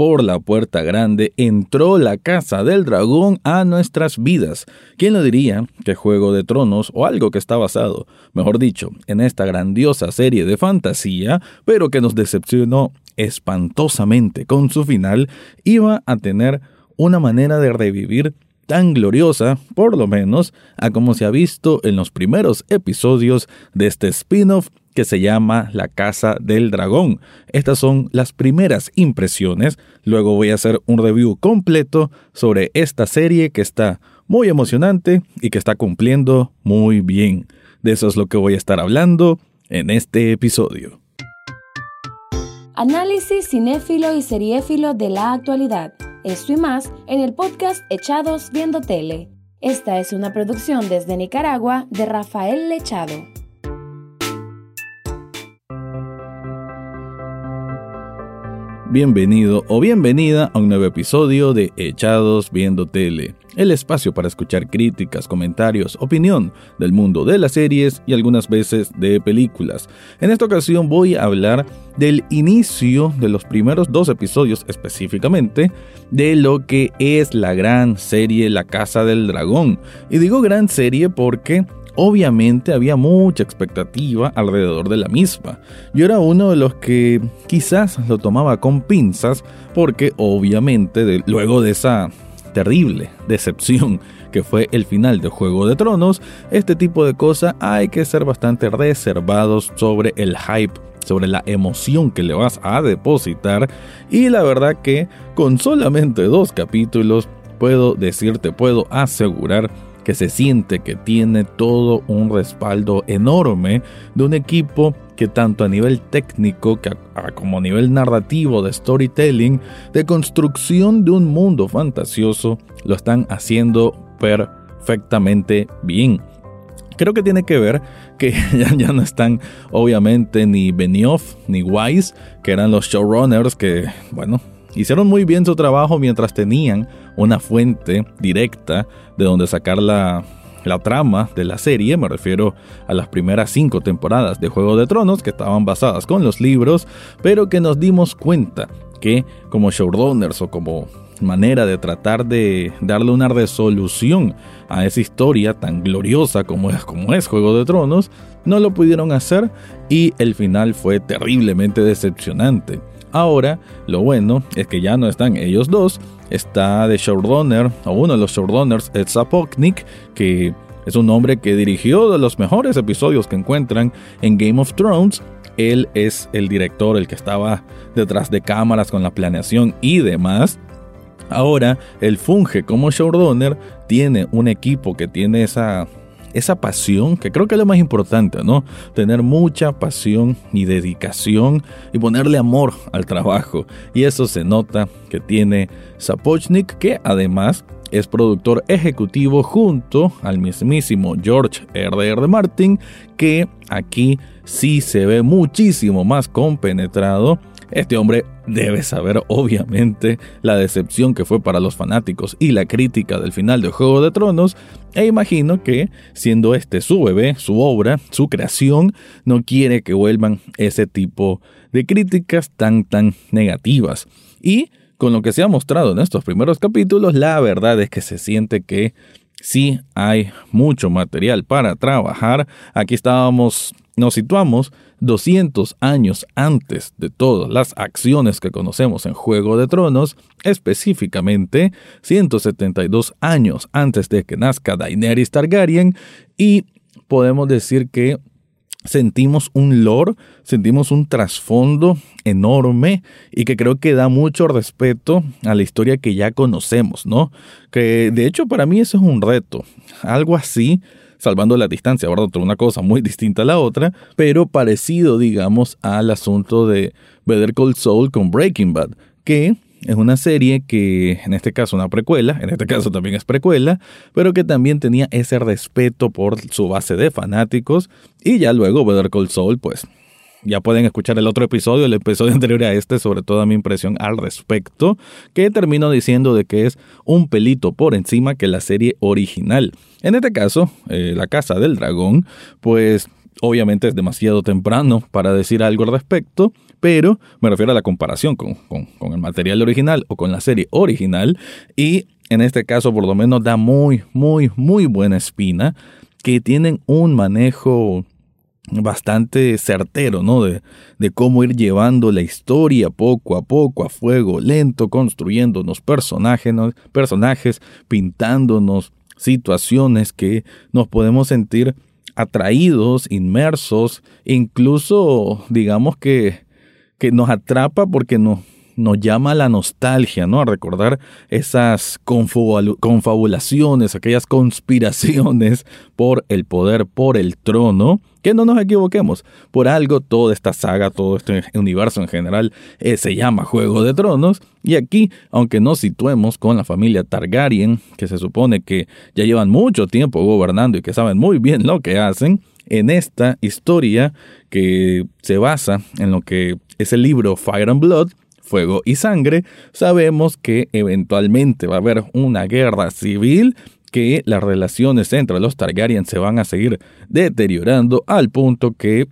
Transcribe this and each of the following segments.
por la puerta grande entró la casa del dragón a nuestras vidas. ¿Quién lo diría que Juego de Tronos o algo que está basado, mejor dicho, en esta grandiosa serie de fantasía, pero que nos decepcionó espantosamente con su final, iba a tener una manera de revivir tan gloriosa, por lo menos, a como se ha visto en los primeros episodios de este spin-off que se llama La Casa del Dragón. Estas son las primeras impresiones, luego voy a hacer un review completo sobre esta serie que está muy emocionante y que está cumpliendo muy bien. De eso es lo que voy a estar hablando en este episodio. Análisis cinéfilo y seriéfilo de la actualidad esto y más en el podcast Echados Viendo Tele. Esta es una producción desde Nicaragua de Rafael Lechado. Bienvenido o bienvenida a un nuevo episodio de Echados Viendo Tele, el espacio para escuchar críticas, comentarios, opinión del mundo de las series y algunas veces de películas. En esta ocasión voy a hablar del inicio de los primeros dos episodios específicamente de lo que es la gran serie La Casa del Dragón. Y digo gran serie porque Obviamente había mucha expectativa alrededor de la misma. Yo era uno de los que quizás lo tomaba con pinzas porque obviamente luego de esa terrible decepción que fue el final de Juego de Tronos, este tipo de cosas hay que ser bastante reservados sobre el hype sobre la emoción que le vas a depositar y la verdad que con solamente dos capítulos puedo decirte, puedo asegurar que se siente que tiene todo un respaldo enorme de un equipo que tanto a nivel técnico como a nivel narrativo de storytelling, de construcción de un mundo fantasioso, lo están haciendo perfectamente bien. Creo que tiene que ver que ya, ya no están obviamente ni Benioff ni Wise, que eran los showrunners que, bueno, hicieron muy bien su trabajo mientras tenían una fuente directa de donde sacar la, la trama de la serie, me refiero a las primeras cinco temporadas de Juego de Tronos que estaban basadas con los libros, pero que nos dimos cuenta que como showrunners o como manera de tratar de darle una resolución a esa historia tan gloriosa como es, como es Juego de Tronos, no lo pudieron hacer y el final fue terriblemente decepcionante. Ahora, lo bueno es que ya no están ellos dos, está de showrunner, o uno de los showrunners, Ed Sapoknik, que es un hombre que dirigió de los mejores episodios que encuentran en Game of Thrones. Él es el director, el que estaba detrás de cámaras con la planeación y demás. Ahora, él funge como showrunner, tiene un equipo que tiene esa esa pasión, que creo que es lo más importante, ¿no? Tener mucha pasión y dedicación y ponerle amor al trabajo. Y eso se nota que tiene Sapochnik, que además es productor ejecutivo junto al mismísimo George R.R. Martin, que aquí sí se ve muchísimo más compenetrado este hombre debe saber obviamente la decepción que fue para los fanáticos y la crítica del final de Juego de Tronos, e imagino que, siendo este su bebé, su obra, su creación, no quiere que vuelvan ese tipo de críticas tan tan negativas. Y con lo que se ha mostrado en estos primeros capítulos, la verdad es que se siente que sí hay mucho material para trabajar. Aquí estábamos, nos situamos 200 años antes de todas las acciones que conocemos en Juego de Tronos, específicamente 172 años antes de que nazca Daenerys Targaryen, y podemos decir que sentimos un lore, sentimos un trasfondo enorme y que creo que da mucho respeto a la historia que ya conocemos, ¿no? Que de hecho para mí eso es un reto. Algo así salvando la distancia, ¿verdad? Una cosa muy distinta a la otra, pero parecido, digamos, al asunto de Better Call Saul con Breaking Bad, que es una serie que, en este caso, una precuela, en este caso también es precuela, pero que también tenía ese respeto por su base de fanáticos. Y ya luego Better Call Saul, pues ya pueden escuchar el otro episodio, el episodio anterior a este, sobre toda mi impresión al respecto, que termino diciendo de que es un pelito por encima que la serie original. En este caso, eh, La Casa del Dragón, pues Obviamente es demasiado temprano para decir algo al respecto, pero me refiero a la comparación con, con, el material original o con la serie original y en este caso por lo menos da muy, muy, muy buena espina que tienen un manejo bastante certero, ¿no? De, de, cómo ir llevando la historia poco a poco, a fuego lento, construyéndonos personajes, personajes pintándonos situaciones que nos podemos sentir atraídos, inmersos, incluso digamos que, que nos atrapa porque nos, nos llama la nostalgia, ¿no? A recordar esas confabulaciones, aquellas conspiraciones por el poder, por el trono. Que no nos equivoquemos, por algo toda esta saga, todo este universo en general eh, se llama Juego de Tronos. Y aquí, aunque nos situemos con la familia Targaryen, que se supone que ya llevan mucho tiempo gobernando y que saben muy bien lo que hacen, en esta historia que se basa en lo que es el libro Fire and Blood, fuego y sangre, sabemos que eventualmente va a haber una guerra civil que las relaciones entre los Targaryen se van a seguir deteriorando al punto que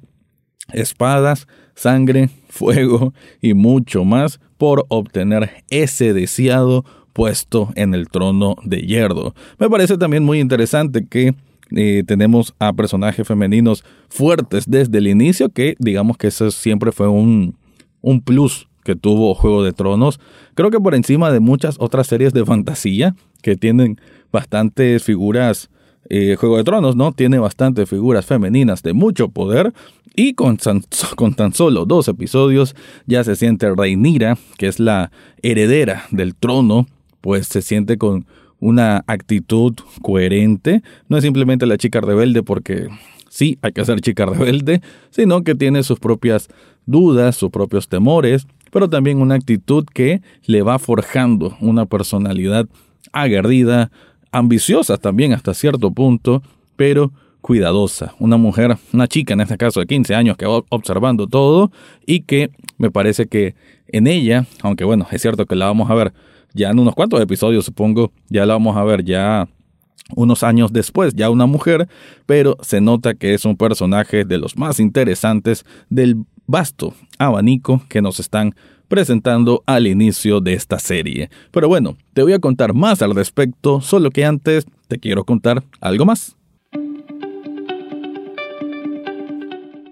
espadas, sangre, fuego y mucho más por obtener ese deseado puesto en el trono de hierro. Me parece también muy interesante que eh, tenemos a personajes femeninos fuertes desde el inicio, que digamos que eso siempre fue un, un plus que tuvo Juego de Tronos. Creo que por encima de muchas otras series de fantasía que tienen bastantes figuras. Eh, Juego de Tronos, ¿no? Tiene bastantes figuras femeninas de mucho poder y con, con tan solo dos episodios ya se siente Reinira, que es la heredera del trono, pues se siente con una actitud coherente. No es simplemente la chica rebelde porque sí, hay que ser chica rebelde, sino que tiene sus propias dudas, sus propios temores, pero también una actitud que le va forjando una personalidad aguerrida, ambiciosa también hasta cierto punto, pero cuidadosa. Una mujer, una chica en este caso de 15 años que va observando todo y que me parece que en ella, aunque bueno, es cierto que la vamos a ver ya en unos cuantos episodios supongo, ya la vamos a ver ya unos años después, ya una mujer, pero se nota que es un personaje de los más interesantes del vasto abanico que nos están presentando al inicio de esta serie. Pero bueno, te voy a contar más al respecto, solo que antes te quiero contar algo más.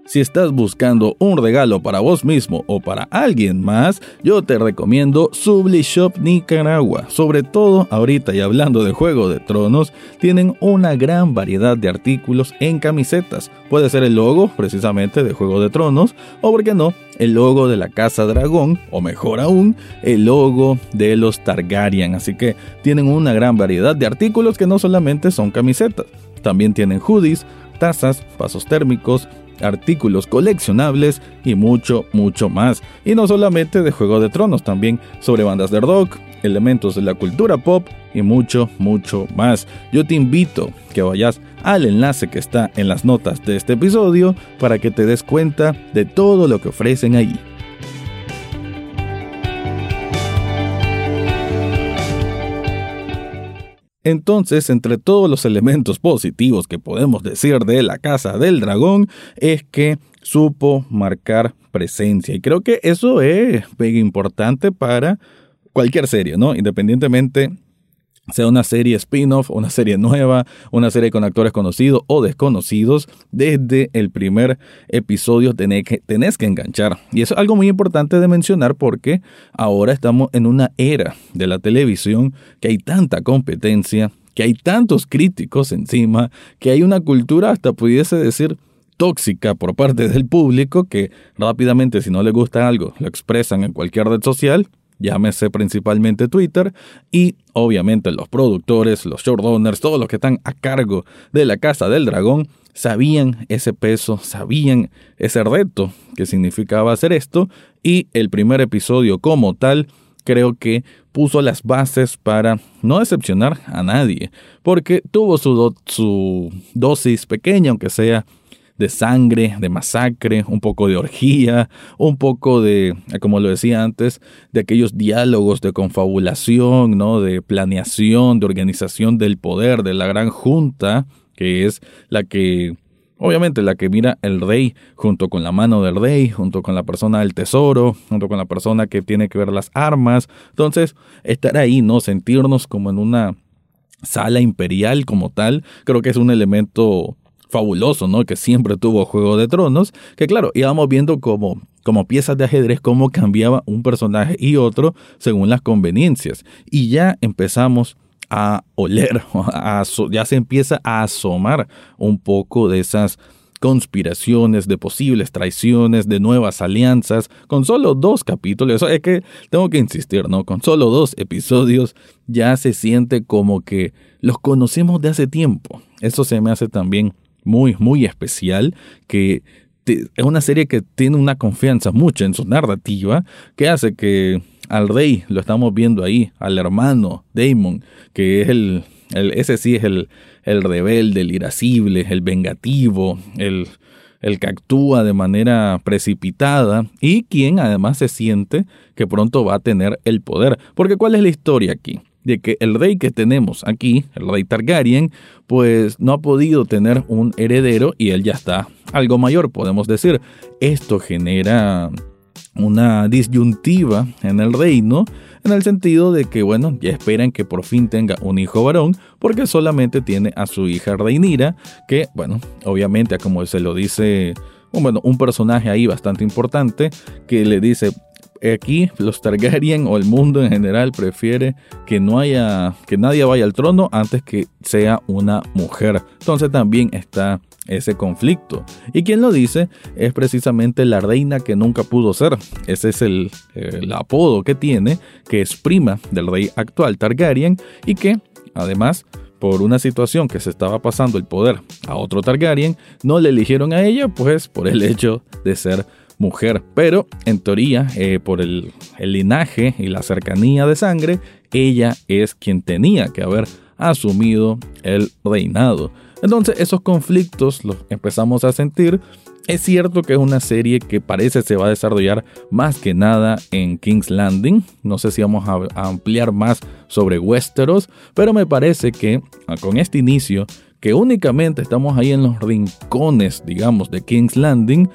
Si estás buscando un regalo para vos mismo o para alguien más, yo te recomiendo Subli Shop Nicaragua. Sobre todo ahorita y hablando de Juego de Tronos, tienen una gran variedad de artículos en camisetas. Puede ser el logo precisamente de Juego de Tronos o, por qué no, el logo de la Casa Dragón o mejor aún, el logo de los Targaryen. Así que tienen una gran variedad de artículos que no solamente son camisetas, también tienen hoodies, tazas, pasos térmicos, artículos coleccionables y mucho, mucho más. Y no solamente de Juego de Tronos, también sobre bandas de rock, elementos de la cultura pop y mucho, mucho más. Yo te invito que vayas al enlace que está en las notas de este episodio para que te des cuenta de todo lo que ofrecen allí. Entonces, entre todos los elementos positivos que podemos decir de la Casa del Dragón, es que supo marcar presencia. Y creo que eso es importante para cualquier serie, ¿no? Independientemente sea una serie spin-off, una serie nueva, una serie con actores conocidos o desconocidos, desde el primer episodio tenés que, que enganchar. Y eso es algo muy importante de mencionar porque ahora estamos en una era de la televisión que hay tanta competencia, que hay tantos críticos encima, que hay una cultura hasta pudiese decir tóxica por parte del público que rápidamente si no le gusta algo lo expresan en cualquier red social llámese principalmente Twitter, y obviamente los productores, los showrunners, todos los que están a cargo de la Casa del Dragón, sabían ese peso, sabían ese reto que significaba hacer esto, y el primer episodio como tal creo que puso las bases para no decepcionar a nadie, porque tuvo su, su dosis pequeña, aunque sea de sangre, de masacre, un poco de orgía, un poco de, como lo decía antes, de aquellos diálogos de confabulación, ¿no? de planeación, de organización del poder, de la gran junta, que es la que obviamente la que mira el rey junto con la mano del rey, junto con la persona del tesoro, junto con la persona que tiene que ver las armas. Entonces, estar ahí, ¿no? Sentirnos como en una sala imperial como tal, creo que es un elemento fabuloso, ¿no? Que siempre tuvo Juego de Tronos, que claro, íbamos viendo como, como piezas de ajedrez cómo cambiaba un personaje y otro según las conveniencias. Y ya empezamos a oler, ya se empieza a asomar un poco de esas conspiraciones, de posibles traiciones, de nuevas alianzas, con solo dos capítulos, es que tengo que insistir, ¿no? Con solo dos episodios ya se siente como que los conocemos de hace tiempo. Eso se me hace también muy, muy especial, que es una serie que tiene una confianza mucha en su narrativa, que hace que al rey lo estamos viendo ahí, al hermano Damon, que es el, ese sí es el, el rebelde, el irascible, el vengativo, el, el que actúa de manera precipitada y quien además se siente que pronto va a tener el poder. Porque ¿cuál es la historia aquí? De que el rey que tenemos aquí, el rey Targaryen, pues no ha podido tener un heredero y él ya está algo mayor, podemos decir. Esto genera una disyuntiva en el reino, en el sentido de que, bueno, ya esperan que por fin tenga un hijo varón, porque solamente tiene a su hija Reinira, que, bueno, obviamente, como se lo dice bueno, un personaje ahí bastante importante que le dice, aquí los Targaryen o el mundo en general prefiere que no haya que nadie vaya al trono antes que sea una mujer. Entonces también está ese conflicto. Y quien lo dice es precisamente la reina que nunca pudo ser. Ese es el, el apodo que tiene, que es prima del rey actual Targaryen y que además por una situación que se estaba pasando el poder a otro Targaryen, no le eligieron a ella, pues por el hecho de ser mujer. Pero en teoría, eh, por el, linaje y la cercanía de sangre, ella es quien tenía que haber asumido el reinado. Entonces esos conflictos los empezamos a sentir. Es cierto que es una serie que parece se va a desarrollar más que nada en King's Landing. No sé si vamos a, ampliar más sobre Westeros, pero me parece que ah, con este inicio, que únicamente estamos ahí en los rincones, digamos, de King's Landing,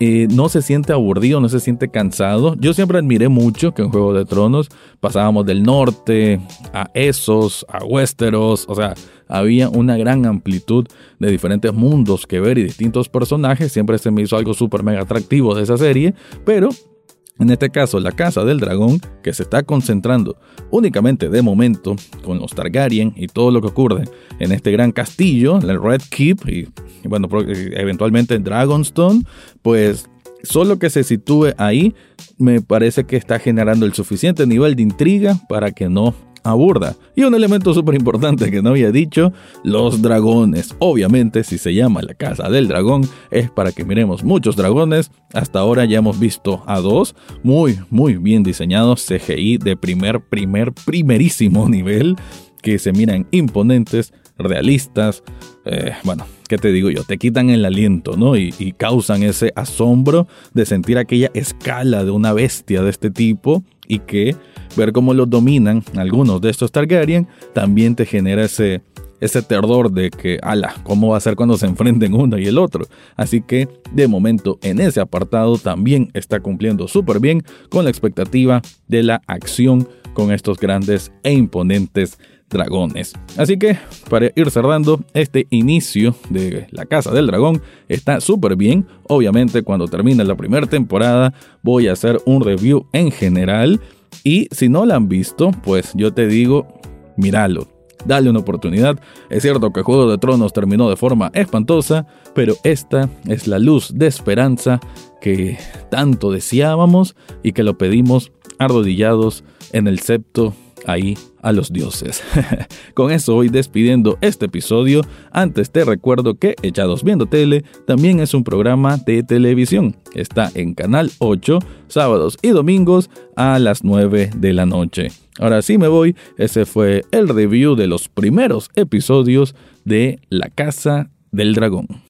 no se siente aburrido, no se siente cansado. Yo siempre admiré mucho que en Juego de Tronos pasábamos del norte a Esos, a Westeros, o sea, había una gran amplitud de diferentes mundos que ver y distintos personajes. Siempre se me hizo algo súper mega atractivo de esa serie, pero en este caso, la Casa del Dragón, que se está concentrando únicamente de momento con los Targaryen y todo lo que ocurre en este gran castillo, el Red Keep y, bueno, eventualmente en Dragonstone, pues solo que se sitúe ahí me parece que está generando el suficiente nivel de intriga para que no aburda. Y un elemento súper importante que no había dicho, los dragones. Obviamente, si se llama la casa del dragón, es para que miremos muchos dragones. Hasta ahora ya hemos visto a dos, muy, muy bien diseñados, CGI de primer, primer, primerísimo nivel, que se miran imponentes, realistas. Eh, bueno, ¿qué te digo yo? Te quitan el aliento, ¿no? Y causan ese asombro de sentir aquella escala de una bestia de este tipo y que ver cómo los dominan algunos de estos Targaryen también te genera ese, ese terror de que, ala, ¿cómo va a ser cuando se enfrenten uno y el otro? Así que, de momento, en ese apartado también está cumpliendo súper bien con la expectativa de la acción con estos grandes e imponentes dragones. Así que, para ir cerrando, este inicio de La Casa del Dragón está súper bien. Obviamente, cuando termine la primera temporada, voy a hacer un review en general y si no la han visto, pues yo te digo, míralo. Dale una oportunidad. Es cierto que Juego de Tronos terminó de forma espantosa, pero esta es la luz de esperanza que tanto deseábamos y que lo pedimos arrodillados en el septo ahí a los dioses. Con eso voy despidiendo este episodio. Antes te recuerdo que Echados Viendo Tele también es un programa de televisión. Está en Canal 8, sábados y domingos a las 9 de la noche. Ahora sí me voy, ese fue el review de los primeros episodios de La Casa del Dragón.